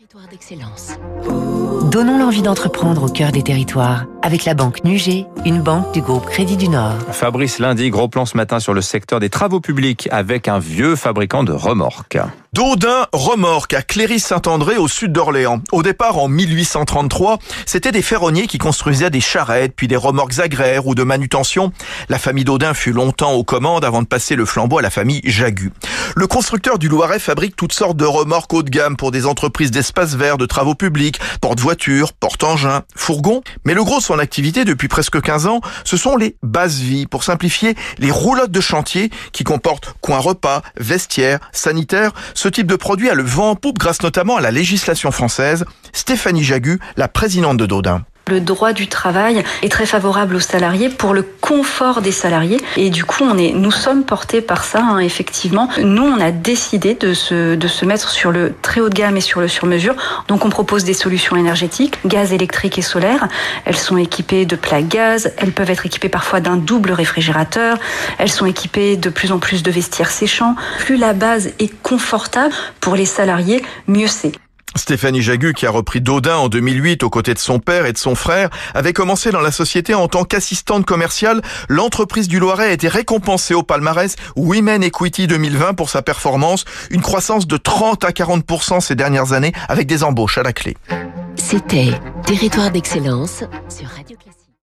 Territoire d'excellence. Donnons l'envie d'entreprendre au cœur des territoires avec la banque Nugé, une banque du groupe Crédit du Nord. Fabrice Lundi, gros plan ce matin sur le secteur des travaux publics avec un vieux fabricant de remorques. Daudin remorque à Cléry-Saint-André au sud d'Orléans. Au départ, en 1833, c'était des ferronniers qui construisaient des charrettes, puis des remorques agraires ou de manutention. La famille Daudin fut longtemps aux commandes avant de passer le flambeau à la famille Jagu. Le constructeur du Loiret fabrique toutes sortes de remorques haut de gamme pour des entreprises d'espace vert, de travaux publics, porte-voitures, porte-engins, fourgons. Mais le gros de son activité depuis presque 15 ans, ce sont les bases vies. Pour simplifier, les roulottes de chantier qui comportent coins repas, vestiaires, sanitaires, ce type de produit a le vent en poupe grâce notamment à la législation française. Stéphanie Jagu, la présidente de Daudin. Le droit du travail est très favorable aux salariés pour le confort des salariés et du coup on est, nous sommes portés par ça hein, effectivement. Nous on a décidé de se, de se mettre sur le très haut de gamme et sur le sur-mesure. Donc on propose des solutions énergétiques, gaz électrique et solaire. Elles sont équipées de plaques gaz, elles peuvent être équipées parfois d'un double réfrigérateur, elles sont équipées de plus en plus de vestiaires séchants. Plus la base est confortable pour les salariés, mieux c'est. Stéphanie Jagu, qui a repris Daudin en 2008 aux côtés de son père et de son frère, avait commencé dans la société en tant qu'assistante commerciale. L'entreprise du Loiret a été récompensée au palmarès Women Equity 2020 pour sa performance, une croissance de 30 à 40% ces dernières années avec des embauches à la clé. C'était Territoire d'excellence sur Radio